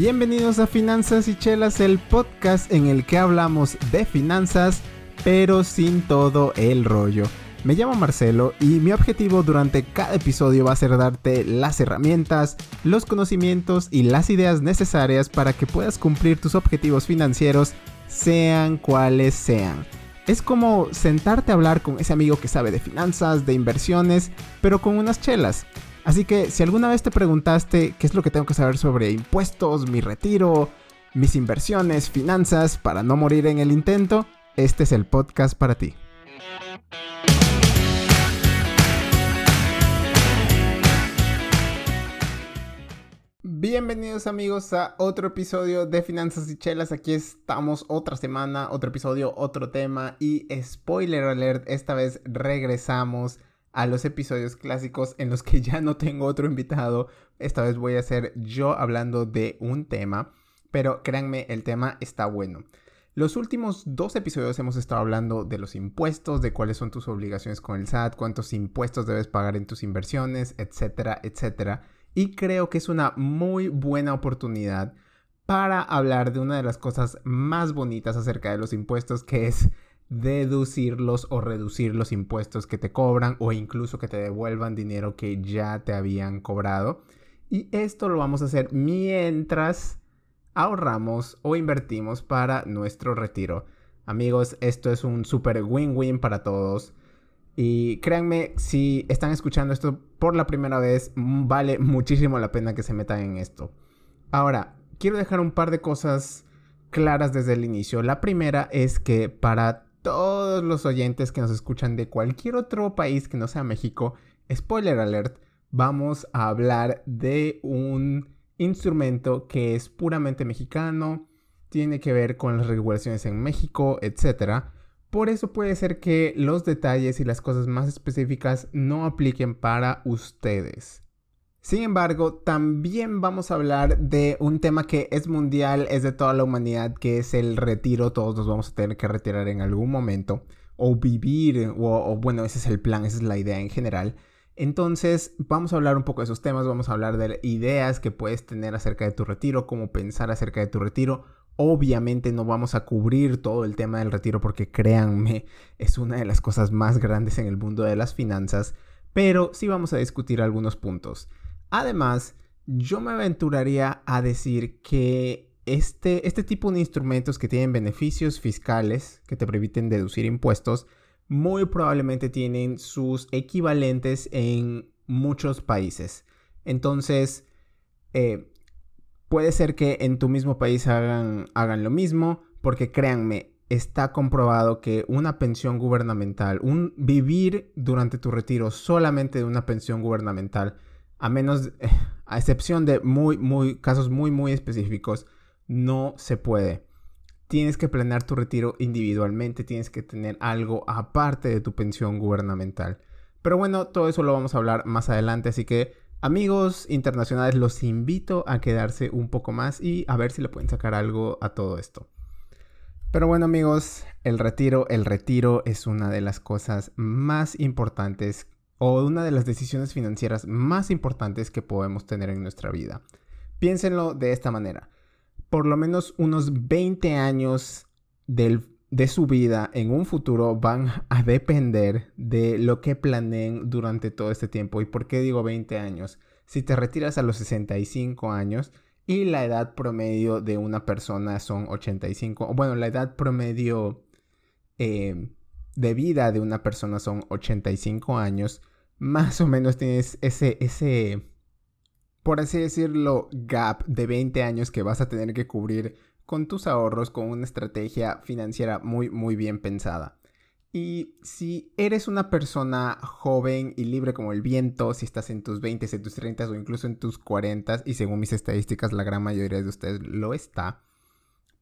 Bienvenidos a Finanzas y Chelas, el podcast en el que hablamos de finanzas, pero sin todo el rollo. Me llamo Marcelo y mi objetivo durante cada episodio va a ser darte las herramientas, los conocimientos y las ideas necesarias para que puedas cumplir tus objetivos financieros, sean cuales sean. Es como sentarte a hablar con ese amigo que sabe de finanzas, de inversiones, pero con unas chelas. Así que si alguna vez te preguntaste qué es lo que tengo que saber sobre impuestos, mi retiro, mis inversiones, finanzas, para no morir en el intento, este es el podcast para ti. Bienvenidos amigos a otro episodio de Finanzas y Chelas. Aquí estamos otra semana, otro episodio, otro tema y spoiler alert, esta vez regresamos a los episodios clásicos en los que ya no tengo otro invitado. Esta vez voy a ser yo hablando de un tema, pero créanme, el tema está bueno. Los últimos dos episodios hemos estado hablando de los impuestos, de cuáles son tus obligaciones con el SAT, cuántos impuestos debes pagar en tus inversiones, etcétera, etcétera. Y creo que es una muy buena oportunidad para hablar de una de las cosas más bonitas acerca de los impuestos, que es deducirlos o reducir los impuestos que te cobran o incluso que te devuelvan dinero que ya te habían cobrado. Y esto lo vamos a hacer mientras ahorramos o invertimos para nuestro retiro. Amigos, esto es un super win-win para todos. Y créanme, si están escuchando esto por la primera vez, vale muchísimo la pena que se metan en esto. Ahora, quiero dejar un par de cosas claras desde el inicio. La primera es que para todos los oyentes que nos escuchan de cualquier otro país que no sea México, spoiler alert, vamos a hablar de un instrumento que es puramente mexicano, tiene que ver con las regulaciones en México, etc. Por eso puede ser que los detalles y las cosas más específicas no apliquen para ustedes. Sin embargo, también vamos a hablar de un tema que es mundial, es de toda la humanidad, que es el retiro. Todos nos vamos a tener que retirar en algún momento. O vivir, o, bueno, ese es el plan, esa es la idea en general. Entonces, vamos a hablar un poco de esos temas, vamos a hablar de ideas que puedes tener acerca de tu retiro, cómo pensar acerca de tu retiro. Obviamente no vamos a cubrir todo el tema del retiro porque créanme, es una de las cosas más grandes en el mundo de las finanzas, pero sí vamos a discutir algunos puntos. Además, yo me aventuraría a decir que este, este tipo de instrumentos que tienen beneficios fiscales que te permiten deducir impuestos, muy probablemente tienen sus equivalentes en muchos países. Entonces, eh, puede ser que en tu mismo país hagan, hagan lo mismo, porque créanme, está comprobado que una pensión gubernamental, un vivir durante tu retiro solamente de una pensión gubernamental, a menos, a excepción de muy, muy, casos muy, muy específicos, no se puede. Tienes que planear tu retiro individualmente, tienes que tener algo aparte de tu pensión gubernamental. Pero bueno, todo eso lo vamos a hablar más adelante, así que amigos internacionales, los invito a quedarse un poco más y a ver si le pueden sacar algo a todo esto. Pero bueno amigos, el retiro, el retiro es una de las cosas más importantes o una de las decisiones financieras más importantes que podemos tener en nuestra vida. Piénsenlo de esta manera. Por lo menos unos 20 años de su vida en un futuro van a depender de lo que planeen durante todo este tiempo. ¿Y por qué digo 20 años? Si te retiras a los 65 años y la edad promedio de una persona son 85, bueno, la edad promedio eh, de vida de una persona son 85 años, más o menos tienes ese, ese, por así decirlo, gap de 20 años que vas a tener que cubrir con tus ahorros, con una estrategia financiera muy, muy bien pensada. Y si eres una persona joven y libre como el viento, si estás en tus 20, en tus 30 o incluso en tus 40, y según mis estadísticas la gran mayoría de ustedes lo está,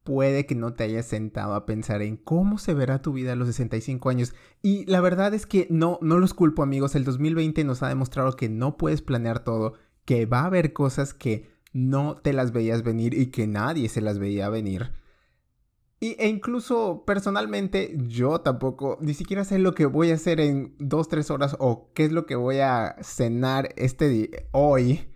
puede que no te hayas sentado a pensar en cómo se verá tu vida a los 65 años. Y la verdad es que no, no los culpo amigos, el 2020 nos ha demostrado que no puedes planear todo, que va a haber cosas que no te las veías venir y que nadie se las veía venir. Y, e incluso personalmente yo tampoco ni siquiera sé lo que voy a hacer en 2-3 horas o qué es lo que voy a cenar este día, hoy.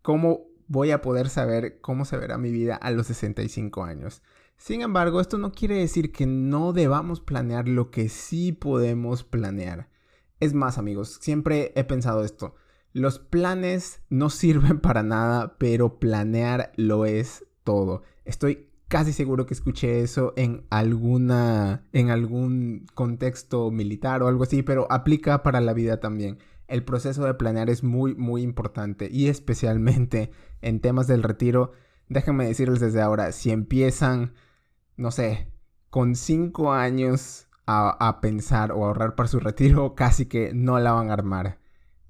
Cómo voy a poder saber cómo se verá mi vida a los 65 años. Sin embargo, esto no quiere decir que no debamos planear lo que sí podemos planear. Es más, amigos, siempre he pensado esto. Los planes no sirven para nada, pero planear lo es todo. Estoy casi seguro que escuché eso en alguna en algún contexto militar o algo así, pero aplica para la vida también. El proceso de planear es muy muy importante y especialmente en temas del retiro. Déjenme decirles desde ahora, si empiezan, no sé, con cinco años a, a pensar o ahorrar para su retiro, casi que no la van a armar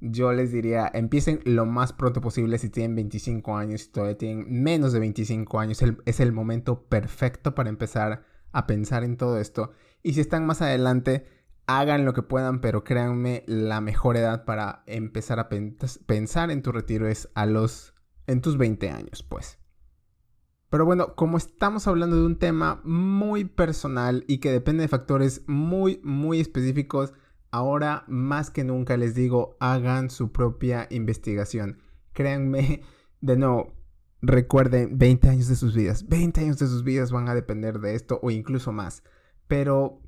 yo les diría, empiecen lo más pronto posible si tienen 25 años, si todavía tienen menos de 25 años, es el momento perfecto para empezar a pensar en todo esto. Y si están más adelante, hagan lo que puedan, pero créanme, la mejor edad para empezar a pensar en tu retiro es a los, en tus 20 años, pues. Pero bueno, como estamos hablando de un tema muy personal y que depende de factores muy, muy específicos, Ahora más que nunca les digo, hagan su propia investigación. Créanme, de nuevo, recuerden 20 años de sus vidas. 20 años de sus vidas van a depender de esto o incluso más. Pero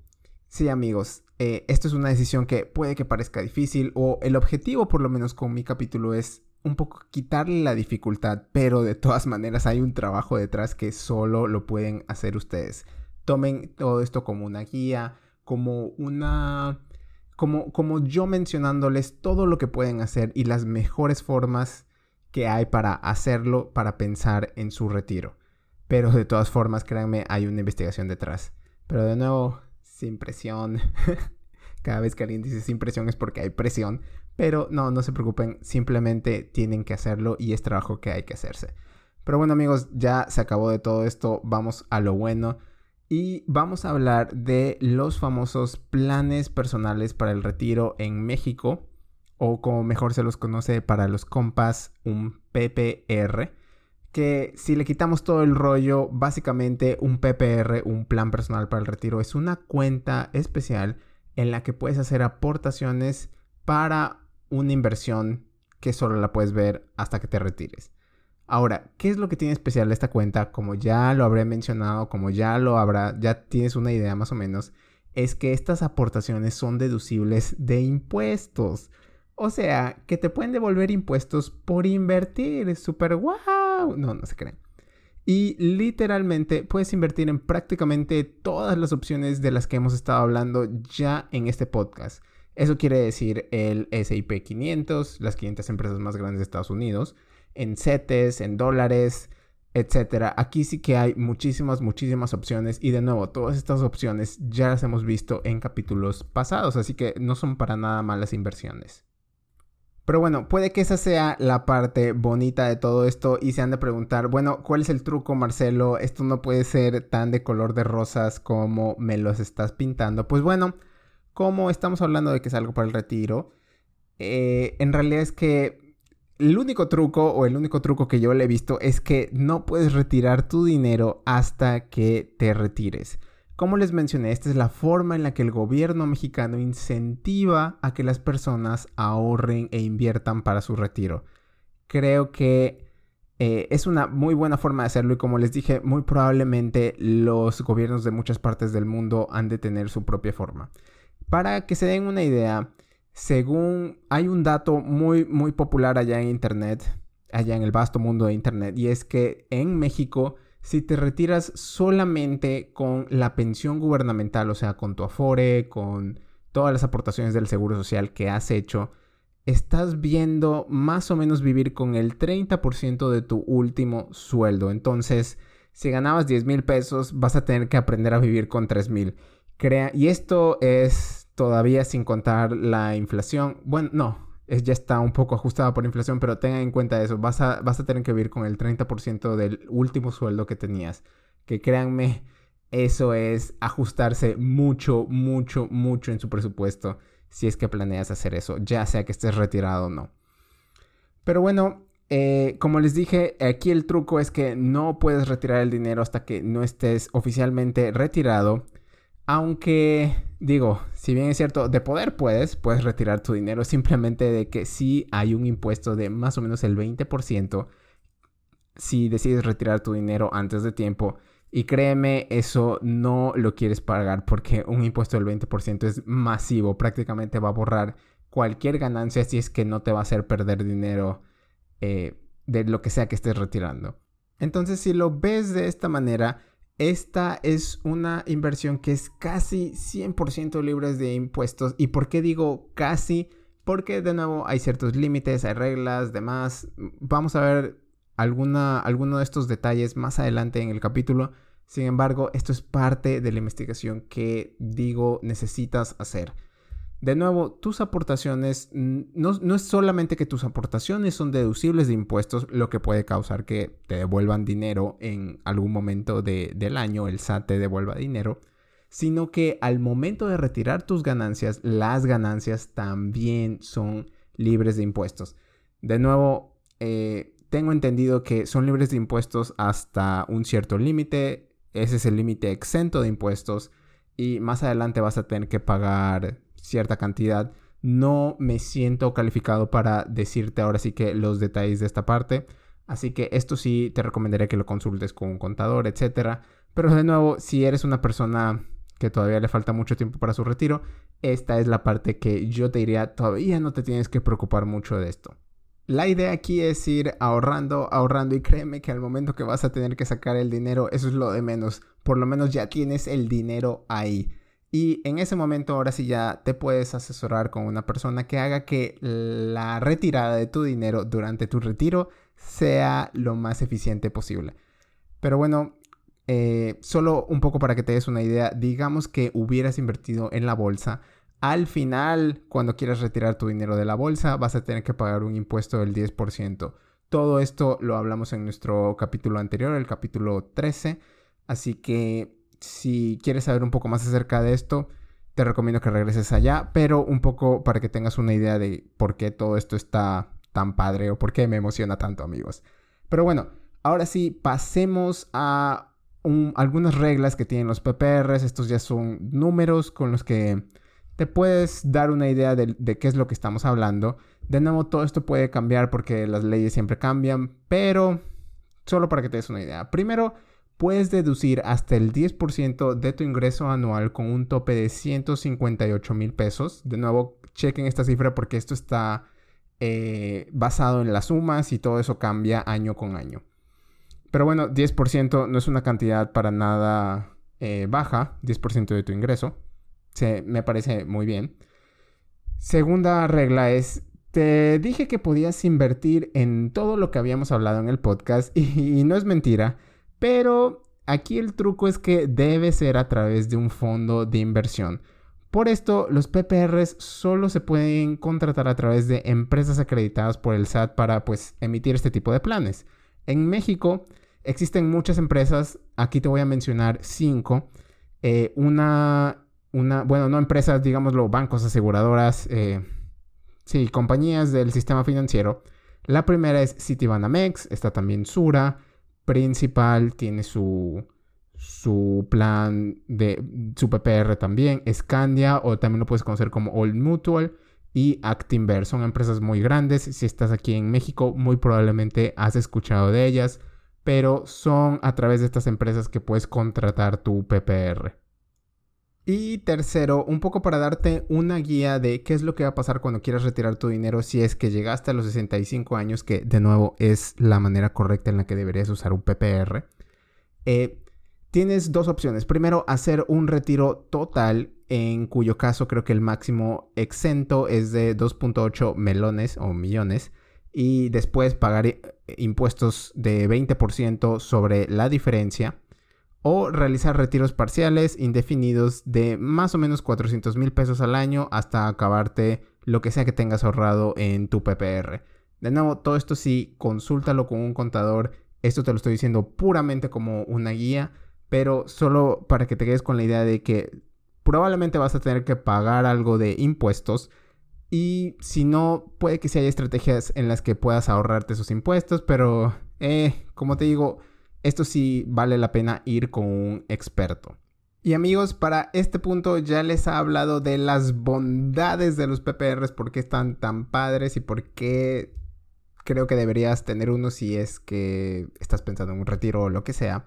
sí amigos, eh, esto es una decisión que puede que parezca difícil o el objetivo por lo menos con mi capítulo es un poco quitarle la dificultad, pero de todas maneras hay un trabajo detrás que solo lo pueden hacer ustedes. Tomen todo esto como una guía, como una como, yo mencionándoles todo lo que pueden hacer y las mejores formas que hay para hacerlo, para pensar en su retiro. Pero de todas formas, créanme, hay una investigación detrás. Pero de nuevo, sin presión. Cada vez que alguien dice sin presión es porque hay presión. Pero no, no se preocupen, simplemente tienen que hacerlo y es trabajo que hay que hacerse. Pero bueno amigos, ya se acabó de todo esto, vamos a lo bueno y vamos a hablar de los famosos planes personales para el retiro en México o como mejor se los conoce para los compas, un PPR, que si le quitamos todo el rollo, básicamente un PPR, un plan personal para el retiro, es una cuenta especial en la que puedes hacer aportaciones para una inversión que solo la puedes ver hasta que te retires. Ahora, ¿qué es lo que tiene especial esta cuenta? Como ya lo habré mencionado, como ya lo habrá, ya tienes una idea más o menos, es que estas aportaciones son deducibles de impuestos. O sea, que te pueden devolver impuestos por invertir. Súper wow. No, no se creen. Y literalmente puedes invertir en prácticamente todas las opciones de las que hemos estado hablando ya en este podcast. Eso quiere decir el SIP 500, las 500 empresas más grandes de Estados Unidos, en CETES, en dólares, etcétera. Aquí sí que hay muchísimas, muchísimas opciones y de nuevo, todas estas opciones ya las hemos visto en capítulos pasados, así que no son para nada malas inversiones. Pero bueno, puede que esa sea la parte bonita de todo esto y se han de preguntar, bueno, ¿cuál es el truco, Marcelo? Esto no puede ser tan de color de rosas como me los estás pintando. Pues bueno, como estamos hablando de que es algo para el retiro, eh, en realidad es que el único truco o el único truco que yo le he visto es que no puedes retirar tu dinero hasta que te retires. Como les mencioné, esta es la forma en la que el gobierno mexicano incentiva a que las personas ahorren e inviertan para su retiro. Creo que eh, es una muy buena forma de hacerlo y como les dije, muy probablemente los gobiernos de muchas partes del mundo han de tener su propia forma. Para que se den una idea, según hay un dato muy, muy popular allá en Internet, allá en el vasto mundo de Internet, y es que en México, si te retiras solamente con la pensión gubernamental, o sea, con tu afore, con todas las aportaciones del Seguro Social que has hecho, estás viendo más o menos vivir con el 30% de tu último sueldo. Entonces, si ganabas 10 mil pesos, vas a tener que aprender a vivir con 3 mil. Y esto es todavía sin contar la inflación. Bueno, no, es, ya está un poco ajustada por inflación, pero tengan en cuenta eso. Vas a, vas a tener que vivir con el 30% del último sueldo que tenías. Que créanme, eso es ajustarse mucho, mucho, mucho en su presupuesto si es que planeas hacer eso, ya sea que estés retirado o no. Pero bueno, eh, como les dije, aquí el truco es que no puedes retirar el dinero hasta que no estés oficialmente retirado. Aunque, digo, si bien es cierto, de poder puedes, puedes retirar tu dinero simplemente de que sí hay un impuesto de más o menos el 20%, si decides retirar tu dinero antes de tiempo. Y créeme, eso no lo quieres pagar porque un impuesto del 20% es masivo. Prácticamente va a borrar cualquier ganancia si es que no te va a hacer perder dinero eh, de lo que sea que estés retirando. Entonces, si lo ves de esta manera, esta es una inversión que es casi 100% libre de impuestos. ¿Y por qué digo casi? Porque de nuevo hay ciertos límites, hay reglas, demás. Vamos a ver alguna, alguno de estos detalles más adelante en el capítulo. Sin embargo, esto es parte de la investigación que digo necesitas hacer. De nuevo, tus aportaciones, no, no, es solamente que tus aportaciones son deducibles de impuestos, lo que puede causar que te devuelvan dinero en algún momento del año, el SAT te devuelva dinero, sino que al momento de retirar tus ganancias, las ganancias también son libres de impuestos. De nuevo, eh, tengo entendido que son libres de impuestos hasta un cierto límite, ese es el límite exento de impuestos y más adelante vas a tener que pagar cierta cantidad. No me siento calificado para decirte ahora sí que los detalles de esta parte. Así que esto sí te recomendaría que lo consultes con un contador, etc. Pero de nuevo, si eres una persona que todavía le falta mucho tiempo para su retiro, esta es la parte que yo te diría, todavía no te tienes que preocupar mucho de esto. La idea aquí es ir ahorrando, ahorrando y créeme que al momento que vas a tener que sacar el dinero, eso es lo de menos. Por lo menos ya tienes el dinero ahí. Y en ese momento ahora sí ya te puedes asesorar con una persona que haga que la retirada de tu dinero durante tu retiro sea lo más eficiente posible. Pero bueno, eh, solo un poco para que te des una idea, digamos que hubieras invertido en la bolsa. Al final, cuando quieras retirar tu dinero de la bolsa, vas a tener que pagar un impuesto del 10%. Todo esto lo hablamos en nuestro capítulo anterior, el capítulo 13. Así que si quieres saber un poco más acerca de esto, te recomiendo que regreses allá, pero un poco para que tengas una idea de por qué todo esto está tan padre o por qué me emociona tanto, amigos. Pero bueno, ahora sí, pasemos a algunas reglas que tienen los PPRs. Estos ya son números con los que te puedes dar una idea de, qué es lo que estamos hablando. De nuevo, todo esto puede cambiar porque las leyes siempre cambian, pero solo para que te des una idea. Primero, puedes deducir hasta el 10% de tu ingreso anual con un tope de 158 mil pesos. De nuevo, chequen esta cifra porque esto está eh, basado en las sumas y todo eso cambia año con año. Pero bueno, 10% no es una cantidad para nada eh, baja, 10% de tu ingreso. Se, me parece muy bien. Segunda regla es, te dije que podías invertir en todo lo que habíamos hablado en el podcast y no es mentira. Pero aquí el truco es que debe ser a través de un fondo de inversión. Por esto, los PPRs solo se pueden contratar a través de empresas acreditadas por el SAT para pues emitir este tipo de planes. En México existen muchas empresas, aquí te voy a mencionar cinco. Eh, una, una, bueno, no empresas, digámoslo, bancos, aseguradoras, eh, sí, compañías del sistema financiero. La primera es Citibanamex, está también Sura, principal, tiene su, su plan de su PPR también, Scandia o también lo puedes conocer como Old Mutual y Actinver. Son empresas muy grandes. Si estás aquí en México, muy probablemente has escuchado de ellas, pero son a través de estas empresas que puedes contratar tu PPR. Y tercero, un poco para darte una guía de qué es lo que va a pasar cuando quieras retirar tu dinero si es que llegaste a los 65 años, que de nuevo es la manera correcta en la que deberías usar un PPR. Eh, tienes dos opciones. Primero, hacer un retiro total, en cuyo caso creo que el máximo exento es de 2.8 melones o millones. Y después pagar eh, impuestos de 20% sobre la diferencia o realizar retiros parciales indefinidos de más o menos 400 mil pesos al año hasta acabarte lo que sea que tengas ahorrado en tu PPR. De nuevo, todo esto sí, consúltalo con un contador. Esto te lo estoy diciendo puramente como una guía, pero solo para que te quedes con la idea de que probablemente vas a tener que pagar algo de impuestos. Y si no, puede que sí haya estrategias en las que puedas ahorrarte esos impuestos, pero eh, como te digo, esto sí vale la pena ir con un experto. Y amigos, para este punto ya les he hablado de las bondades de los PPRs, por qué están tan padres y por qué creo que deberías tener uno si es que estás pensando en un retiro o lo que sea.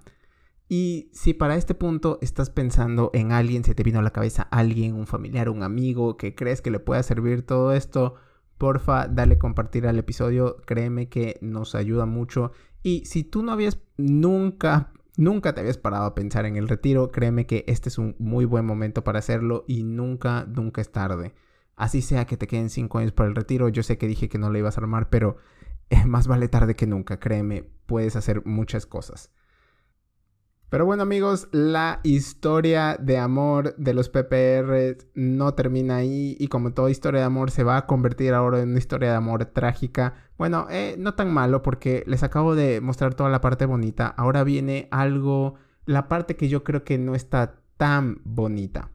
Y si para este punto estás pensando en alguien, se te vino a la cabeza alguien, un familiar, un amigo que crees que le pueda servir todo esto, porfa, dale compartir al episodio, créeme que nos ayuda mucho. Y si tú no habías nunca, nunca te habías parado a pensar en el retiro, créeme que este es un muy buen momento para hacerlo y nunca, nunca es tarde. Así sea que te queden 5 años para el retiro, yo sé que dije que no le ibas a armar, pero más vale tarde que nunca, créeme, puedes hacer muchas cosas. Pero bueno amigos, la historia de amor de los PPR no termina ahí y como toda historia de amor se va a convertir ahora en una historia de amor trágica. Bueno, eh, no tan malo porque les acabo de mostrar toda la parte bonita. Ahora viene algo, la parte que yo creo que no está tan bonita.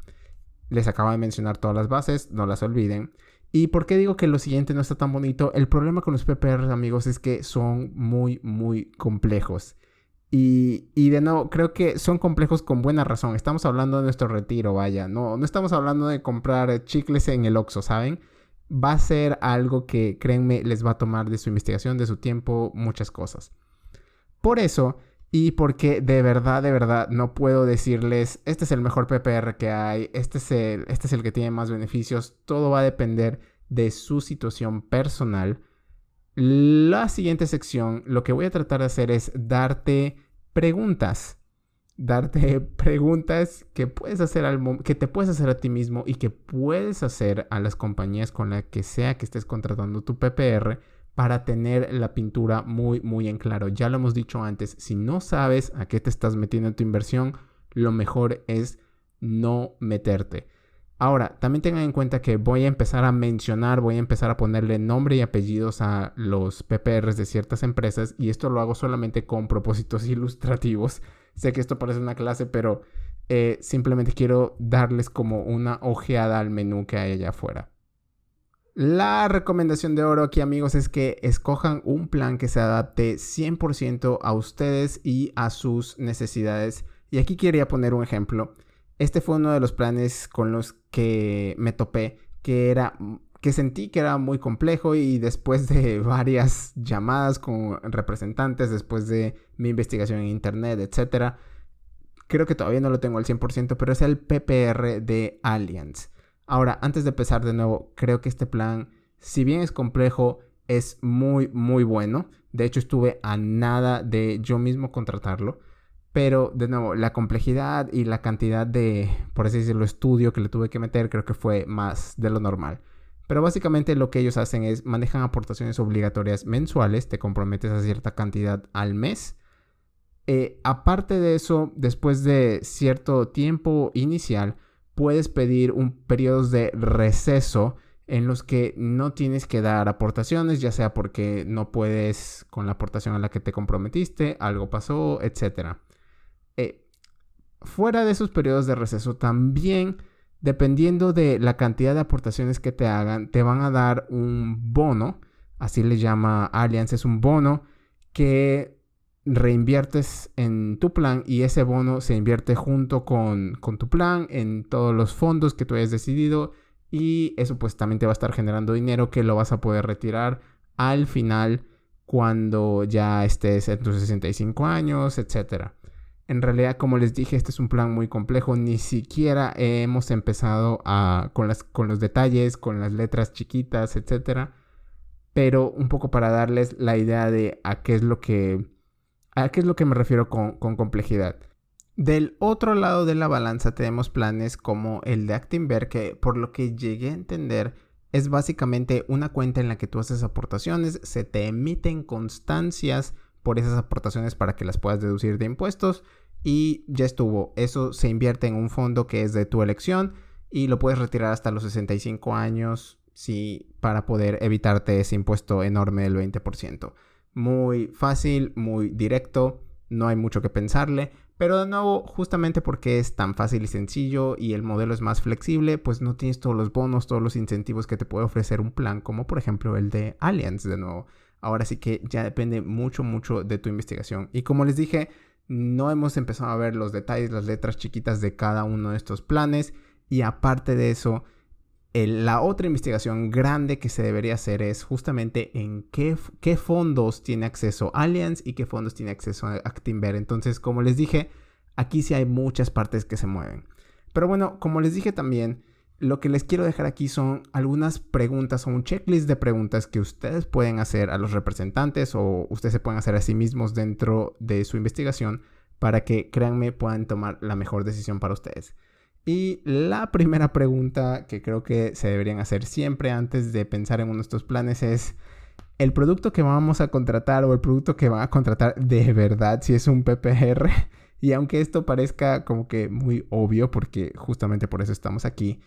Les acabo de mencionar todas las bases, no las olviden. ¿Y por qué digo que lo siguiente no está tan bonito? El problema con los PPR amigos es que son muy, muy complejos. Y, de nuevo, creo que son complejos con buena razón. Estamos hablando de nuestro retiro, vaya. No, no estamos hablando de comprar chicles en el Oxxo, ¿saben? Va a ser algo que, créanme, les va a tomar de su investigación, de su tiempo, muchas cosas. Por eso, y porque de verdad, de verdad, no puedo decirles, este es el mejor PPR que hay, este es el, este es el que tiene más beneficios, todo va a depender de su situación personal la siguiente sección, lo que voy a tratar de hacer es darte preguntas. Darte preguntas que puedes hacer al que te puedes hacer a ti mismo y que puedes hacer a las compañías con las que sea que estés contratando tu PPR para tener la pintura muy muy en claro. Ya lo hemos dicho antes, si no sabes a qué te estás metiendo en tu inversión, lo mejor es no meterte. Ahora, también tengan en cuenta que voy a empezar a mencionar, voy a empezar a ponerle nombre y apellidos a los PPRs de ciertas empresas y esto lo hago solamente con propósitos ilustrativos. Sé que esto parece una clase, pero eh, simplemente quiero darles como una ojeada al menú que hay allá afuera. La recomendación de oro aquí amigos es que escojan un plan que se adapte 100% a ustedes y a sus necesidades. Y aquí quería poner un ejemplo. Este fue uno de los planes con los que me topé, que era que sentí que era muy complejo y después de varias llamadas con representantes, después de mi investigación en internet, etcétera, creo que todavía no lo tengo al 100%, pero es el PPR de Allianz. Ahora, antes de empezar de nuevo, creo que este plan, si bien es complejo, es muy, muy bueno. De hecho, estuve a nada de yo mismo contratarlo. Pero, de nuevo, la complejidad y la cantidad de, por así decirlo, estudio que le tuve que meter, creo que fue más de lo normal. Pero básicamente lo que ellos hacen es manejan aportaciones obligatorias mensuales, te comprometes a cierta cantidad al mes. Eh, aparte de eso, después de cierto tiempo inicial, puedes pedir un periodo de receso en los que no tienes que dar aportaciones, ya sea porque no puedes con la aportación a la que te comprometiste, algo pasó, etcétera. Eh, fuera de esos periodos de receso, también, dependiendo de la cantidad de aportaciones que te hagan, te van a dar un bono, así le llama Allianz, es un bono que reinviertes en tu plan y ese bono se invierte junto con, con, tu plan en todos los fondos que tú hayas decidido y eso pues también te va a estar generando dinero que lo vas a poder retirar al final cuando ya estés en tus 65 años, etcétera. En realidad, como les dije, este es un plan muy complejo. Ni siquiera hemos empezado con los detalles, con las letras chiquitas, etc. Pero un poco para darles la idea de a qué es lo que, a qué es lo que me refiero con, con complejidad. Del otro lado de la balanza tenemos planes como el de Actinver, que por lo que llegué a entender es básicamente una cuenta en la que tú haces aportaciones, se te emiten constancias por esas aportaciones para que las puedas deducir de impuestos y ya estuvo. Eso se invierte en un fondo que es de tu elección y lo puedes retirar hasta los 65 años para poder evitarte ese impuesto enorme del 20%. Muy fácil, muy directo, no hay mucho que pensarle, pero de nuevo, justamente porque es tan fácil y sencillo y el modelo es más flexible, pues no tienes todos los bonos, todos los incentivos que te puede ofrecer un plan, como por ejemplo el de Allianz de nuevo. Ahora sí que ya depende mucho, mucho de tu investigación. Y como les dije, no hemos empezado a ver los detalles, las letras chiquitas de cada uno de estos planes. Y aparte de eso, la otra investigación grande que se debería hacer es justamente en qué, fondos tiene acceso Allianz y qué fondos tiene acceso Actinver. Entonces, como les dije, aquí sí hay muchas partes que se mueven. Pero bueno, como les dije también, lo que les quiero dejar aquí son algunas preguntas o un checklist de preguntas que ustedes pueden hacer a los representantes o ustedes se pueden hacer a sí mismos dentro de su investigación para que, créanme, puedan tomar la mejor decisión para ustedes. Y la primera pregunta que creo que se deberían hacer siempre antes de pensar en uno de estos planes es, ¿el producto que vamos a contratar o el producto que van a contratar de verdad si es un PPR? Y aunque esto parezca como que muy obvio, porque justamente por eso estamos aquí,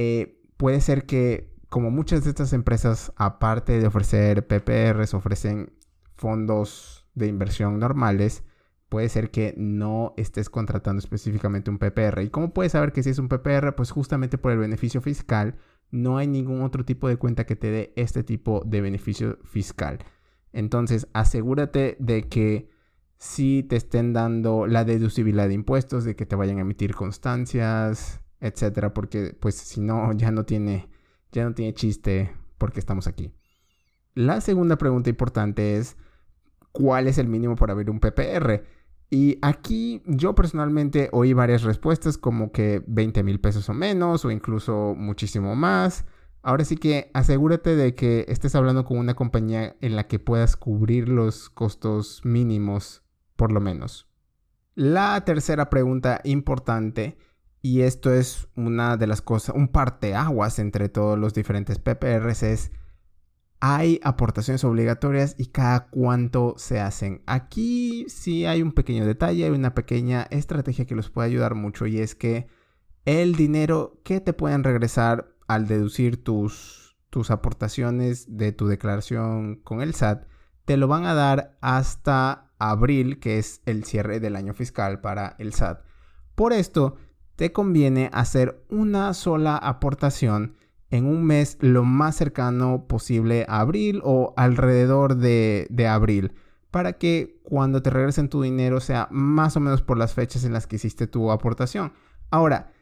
eh, puede ser que como muchas de estas empresas, aparte de ofrecer PPRs, ofrecen fondos de inversión normales, puede ser que no estés contratando específicamente un PPR. ¿Y cómo puedes saber que si es un PPR? Pues justamente por el beneficio fiscal, no hay ningún otro tipo de cuenta que te dé este tipo de beneficio fiscal. Entonces, asegúrate de que si te estén dando la deducibilidad de impuestos, de que te vayan a emitir constancias, etcétera, porque pues si no ya no tiene ya no tiene chiste porque estamos aquí. La segunda pregunta importante es ¿cuál es el mínimo para abrir un PPR? Y aquí yo personalmente oí varias respuestas como que 20 mil pesos o menos o incluso muchísimo más. Ahora sí que asegúrate de que estés hablando con una compañía en la que puedas cubrir los costos mínimos por lo menos. La tercera pregunta importante y esto es una de las cosas, un parteaguas entre todos los diferentes PPRs es hay aportaciones obligatorias y cada cuánto se hacen. Aquí sí hay un pequeño detalle, hay una pequeña estrategia que los puede ayudar mucho y es que el dinero que te pueden regresar al deducir tus, tus aportaciones de tu declaración con el SAT, te lo van a dar hasta abril, que es el cierre del año fiscal para el SAT. Por esto, te conviene hacer una sola aportación en un mes lo más cercano posible a abril o alrededor de, abril para que cuando te regresen tu dinero sea más o menos por las fechas en las que hiciste tu aportación. Ahora,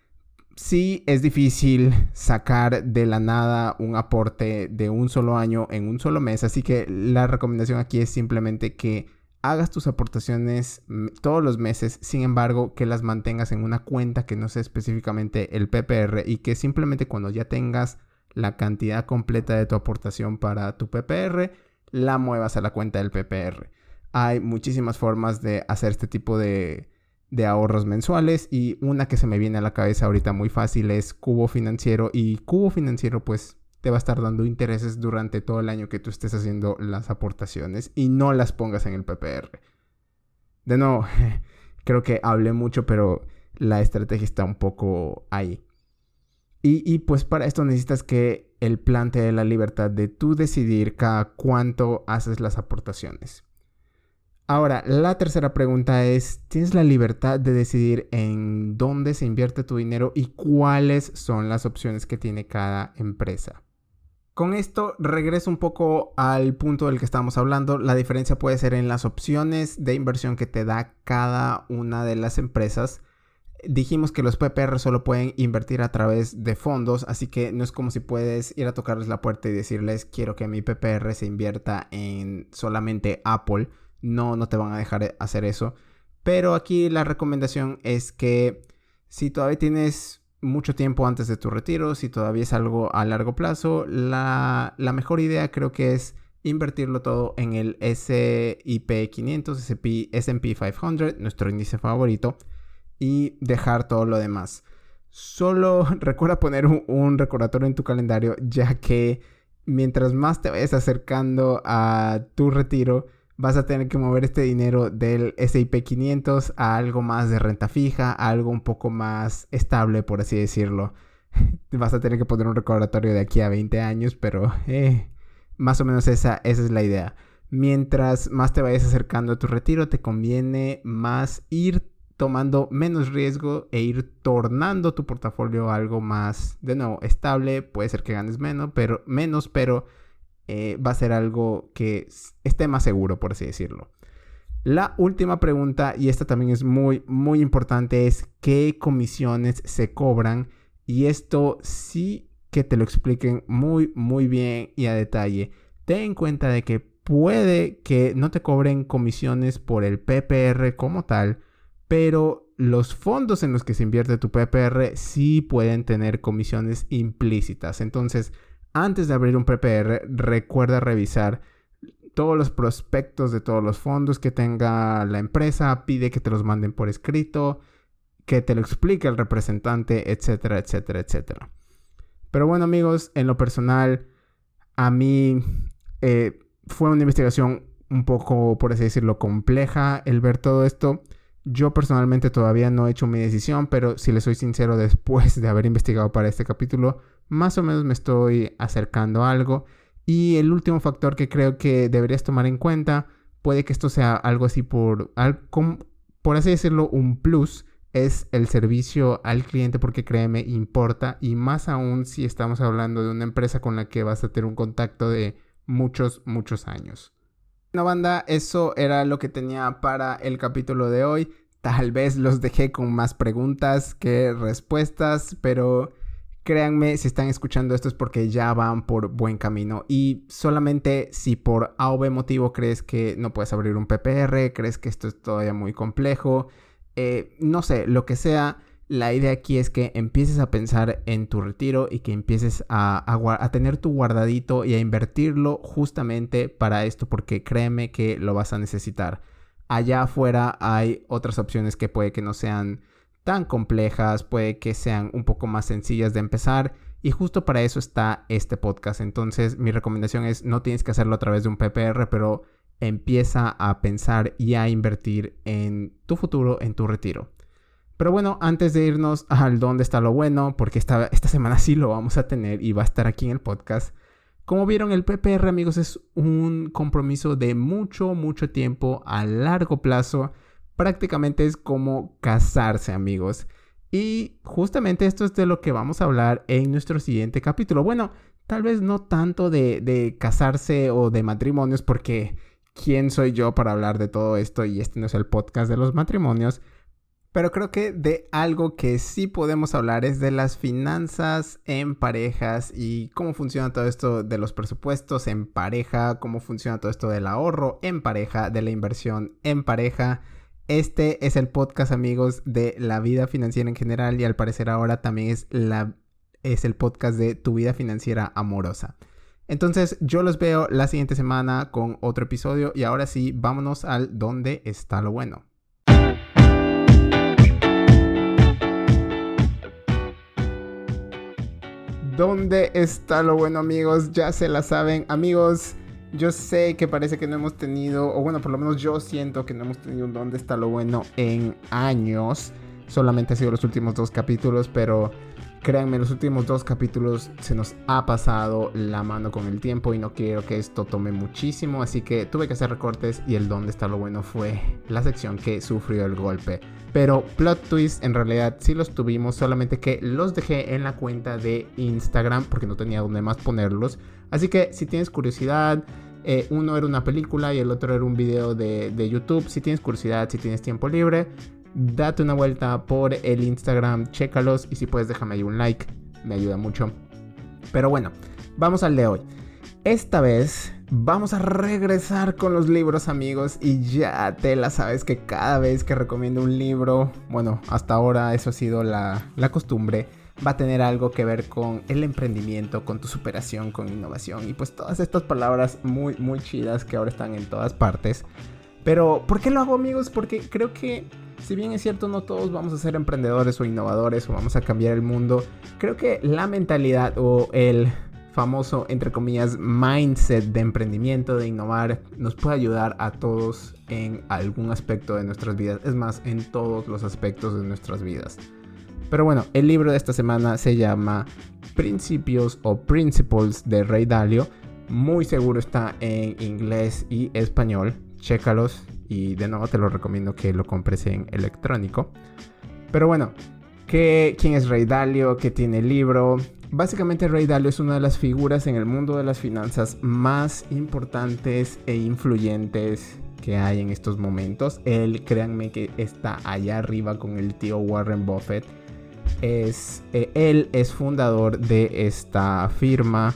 sí es difícil sacar de la nada un aporte de un solo año en un solo mes, así que la recomendación aquí es simplemente que hagas tus aportaciones todos los meses, sin embargo, que las mantengas en una cuenta que no sea específicamente el PPR y que simplemente cuando ya tengas la cantidad completa de tu aportación para tu PPR, la muevas a la cuenta del PPR. Hay muchísimas formas de hacer este tipo de, de ahorros mensuales y una que se me viene a la cabeza ahorita muy fácil es Cubo Financiero y Cubo Financiero pues te va a estar dando intereses durante todo el año que tú estés haciendo las aportaciones y no las pongas en el PPR. De nuevo, creo que hablé mucho, pero la estrategia está un poco ahí. Y, y, pues para esto necesitas que el plan te dé la libertad de tú decidir cada cuánto haces las aportaciones. Ahora, la tercera pregunta es, ¿tienes la libertad de decidir en dónde se invierte tu dinero y cuáles son las opciones que tiene cada empresa? Con esto regreso un poco al punto del que estábamos hablando. La diferencia puede ser en las opciones de inversión que te da cada una de las empresas. Dijimos que los PPR solo pueden invertir a través de fondos, así que no es como si puedes ir a tocarles la puerta y decirles quiero que mi PPR se invierta en solamente Apple. No, no te van a dejar hacer eso. Pero aquí la recomendación es que si todavía tienes mucho tiempo antes de tu retiro, si todavía es algo a largo plazo, la, mejor idea creo que es invertirlo todo en el SIP 500, SP, SP 500, nuestro índice favorito, y dejar todo lo demás. Solo recuerda poner un, un, recordatorio en tu calendario, ya que mientras más te vayas acercando a tu retiro, vas a tener que mover este dinero del SIP 500 a algo más de renta fija, a algo un poco más estable, por así decirlo. vas a tener que poner un recordatorio de aquí a 20 años, pero eh, más o menos esa, esa es la idea. Mientras más te vayas acercando a tu retiro, te conviene más ir tomando menos riesgo e ir tornando tu portafolio algo más, de nuevo, estable. Puede ser que ganes menos, pero, menos, pero eh, va a ser algo que esté más seguro, por así decirlo. La última pregunta, y esta también es muy, muy importante, es qué comisiones se cobran. Y esto sí que te lo expliquen muy, muy bien y a detalle. Ten en cuenta de que puede que no te cobren comisiones por el PPR como tal, pero los fondos en los que se invierte tu PPR sí pueden tener comisiones implícitas. Entonces, antes de abrir un PPR, recuerda revisar todos los prospectos de todos los fondos que tenga la empresa, pide que te los manden por escrito, que te lo explique el representante, etcétera, etcétera, etcétera. Pero bueno amigos, en lo personal, a mí eh, fue una investigación un poco, por así decirlo, compleja el ver todo esto. Yo personalmente todavía no he hecho mi decisión, pero si le soy sincero, después de haber investigado para este capítulo, más o menos me estoy acercando a algo. Y el último factor que creo que deberías tomar en cuenta, puede que esto sea algo así por, por así decirlo, un plus, es el servicio al cliente porque créeme, importa. Y más aún si estamos hablando de una empresa con la que vas a tener un contacto de muchos, muchos años. Bueno, banda, eso era lo que tenía para el capítulo de hoy. Tal vez los dejé con más preguntas que respuestas, pero créanme, si están escuchando esto es porque ya van por buen camino. Y solamente si por A o B motivo crees que no puedes abrir un PPR, crees que esto es todavía muy complejo, eh, no sé, lo que sea, la idea aquí es que empieces a pensar en tu retiro y que empieces a, tener tu guardadito y a invertirlo justamente para esto, porque créeme que lo vas a necesitar. Allá afuera hay otras opciones que puede que no sean tan complejas, puede que sean un poco más sencillas de empezar. Y justo para eso está este podcast. Entonces mi recomendación es no tienes que hacerlo a través de un PPR, pero empieza a pensar y a invertir en tu futuro, en tu retiro. Pero bueno, antes de irnos al dónde está lo bueno, porque esta, esta semana sí lo vamos a tener y va a estar aquí en el podcast. Como vieron, el PPR, amigos, es un compromiso de mucho, mucho tiempo a largo plazo. Prácticamente es como casarse, amigos. Y justamente esto es de lo que vamos a hablar en nuestro siguiente capítulo. Bueno, tal vez no tanto de, casarse o de matrimonios, porque ¿quién soy yo para hablar de todo esto? Y este no es el podcast de los matrimonios. Pero creo que de algo que sí podemos hablar es de las finanzas en parejas y cómo funciona todo esto de los presupuestos en pareja, cómo funciona todo esto del ahorro en pareja, de la inversión en pareja. Este es el podcast, amigos, de la vida financiera en general y al parecer ahora también es, la, es el podcast de tu vida financiera amorosa. Entonces yo los veo la siguiente semana con otro episodio y ahora sí, vámonos al dónde está lo bueno. ¿Dónde está lo bueno amigos? Ya se la saben amigos. Yo sé que parece que no hemos tenido, o bueno, por lo menos yo siento que no hemos tenido un dónde está lo bueno en años. Solamente ha sido los últimos dos capítulos, pero Créanme, los últimos dos capítulos se nos ha pasado la mano con el tiempo y no quiero que esto tome muchísimo, así que tuve que hacer recortes y el dónde está lo bueno fue la sección que sufrió el golpe. Pero plot twist en realidad sí los tuvimos, solamente que los dejé en la cuenta de Instagram porque no tenía dónde más ponerlos. Así que si tienes curiosidad, eh, uno era una película y el otro era un video de, de YouTube. Si tienes curiosidad, si tienes tiempo libre, date una vuelta por el Instagram, chécalos y si puedes déjame ahí un like, me ayuda mucho. Pero bueno, vamos al de hoy. Esta vez vamos a regresar con los libros amigos y ya te la sabes que cada vez que recomiendo un libro, bueno, hasta ahora eso ha sido la, la costumbre, va a tener algo que ver con el emprendimiento, con tu superación, con innovación y pues todas estas palabras muy, muy chidas que ahora están en todas partes. Pero, ¿por qué lo hago amigos? Porque creo que si bien es cierto no todos vamos a ser emprendedores o innovadores o vamos a cambiar el mundo, creo que la mentalidad o el famoso, entre comillas, mindset de emprendimiento, de innovar, nos puede ayudar a todos en algún aspecto de nuestras vidas, es más, en todos los aspectos de nuestras vidas. Pero bueno, el libro de esta semana se llama Principios o Principles de Rey Dalio. Muy seguro está en inglés y español. Chécalos, y de nuevo te lo recomiendo que lo compres en electrónico. Pero bueno, ¿qué, ¿quién es Rey Dalio? ¿Qué tiene el libro? Básicamente Rey Dalio es una de las figuras en el mundo de las finanzas más importantes e influyentes que hay en estos momentos. Él, créanme que está allá arriba con el tío Warren Buffett. Es, eh, él es fundador de esta firma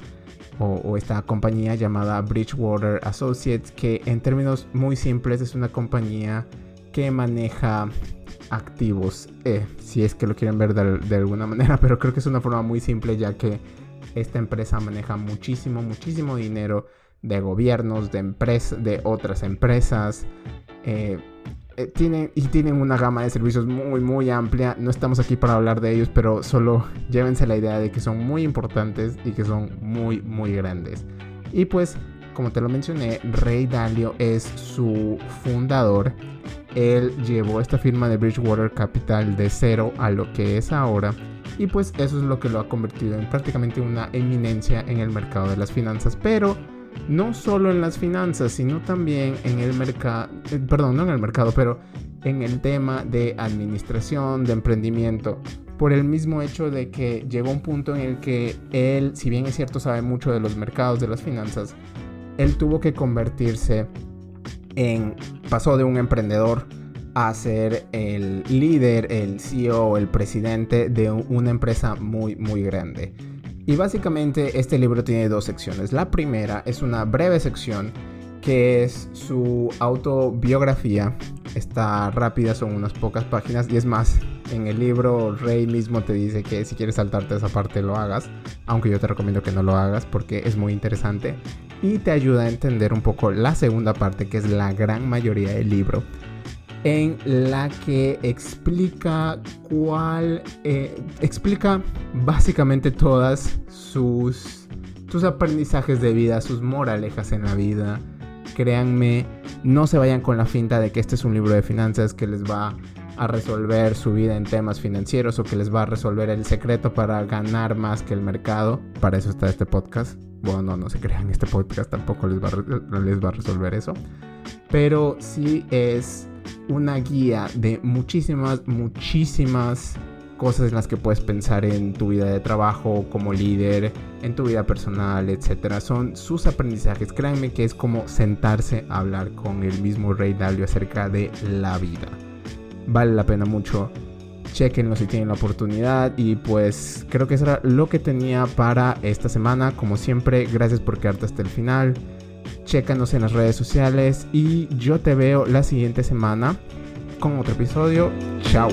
o, esta compañía llamada Bridgewater Associates, que en términos muy simples es una compañía que maneja activos, eh, si es que lo quieren ver de, alguna manera, pero creo que es una forma muy simple ya que esta empresa maneja muchísimo, muchísimo dinero de gobiernos, de empresas, de otras empresas. Eh, eh, tienen, y tienen una gama de servicios muy, muy amplia. No estamos aquí para hablar de ellos, pero solo llévense la idea de que son muy importantes y que son muy, muy grandes. Y pues, como te lo mencioné, Ray Dalio es su fundador. Él llevó esta firma de Bridgewater Capital de cero a lo que es ahora. Y pues eso es lo que lo ha convertido en prácticamente una eminencia en el mercado de las finanzas. Pero no solo en las finanzas, sino también en el mercado, eh, perdón, no en el mercado, pero en el tema de administración, de emprendimiento, por el mismo hecho de que llegó un punto en el que él, si bien es cierto, sabe mucho de los mercados, de las finanzas, él tuvo que convertirse en, pasó de un emprendedor a ser el líder, el CEO, el presidente de una empresa muy, muy grande. Y básicamente este libro tiene dos secciones. La primera es una breve sección que es su autobiografía. Está rápida, son unas pocas páginas y es más, en el libro Rey mismo te dice que si quieres saltarte esa parte lo hagas, aunque yo te recomiendo que no lo hagas porque es muy interesante y te ayuda a entender un poco la segunda parte que es la gran mayoría del libro en la que explica cuál eh, explica básicamente todas sus aprendizajes de vida, sus moralejas en la vida. Créanme, no se vayan con la finta de que este es un libro de finanzas que les va a resolver su vida en temas financieros o que les va a resolver el secreto para ganar más que el mercado. Para eso está este podcast. Bueno, no, no se crean, este podcast tampoco les va les va a resolver eso. Pero sí es una guía de muchísimas, muchísimas cosas en las que puedes pensar en tu vida de trabajo como líder, en tu vida personal, etc. Son sus aprendizajes. Créanme que es como sentarse a hablar con el mismo Rey Dalio acerca de la vida. Vale la pena mucho. Chequenlo si tienen la oportunidad. Y pues creo que eso era lo que tenía para esta semana. Como siempre, gracias por quedarte hasta el final chécanos en las redes sociales y yo te veo la siguiente semana con otro episodio. Chao.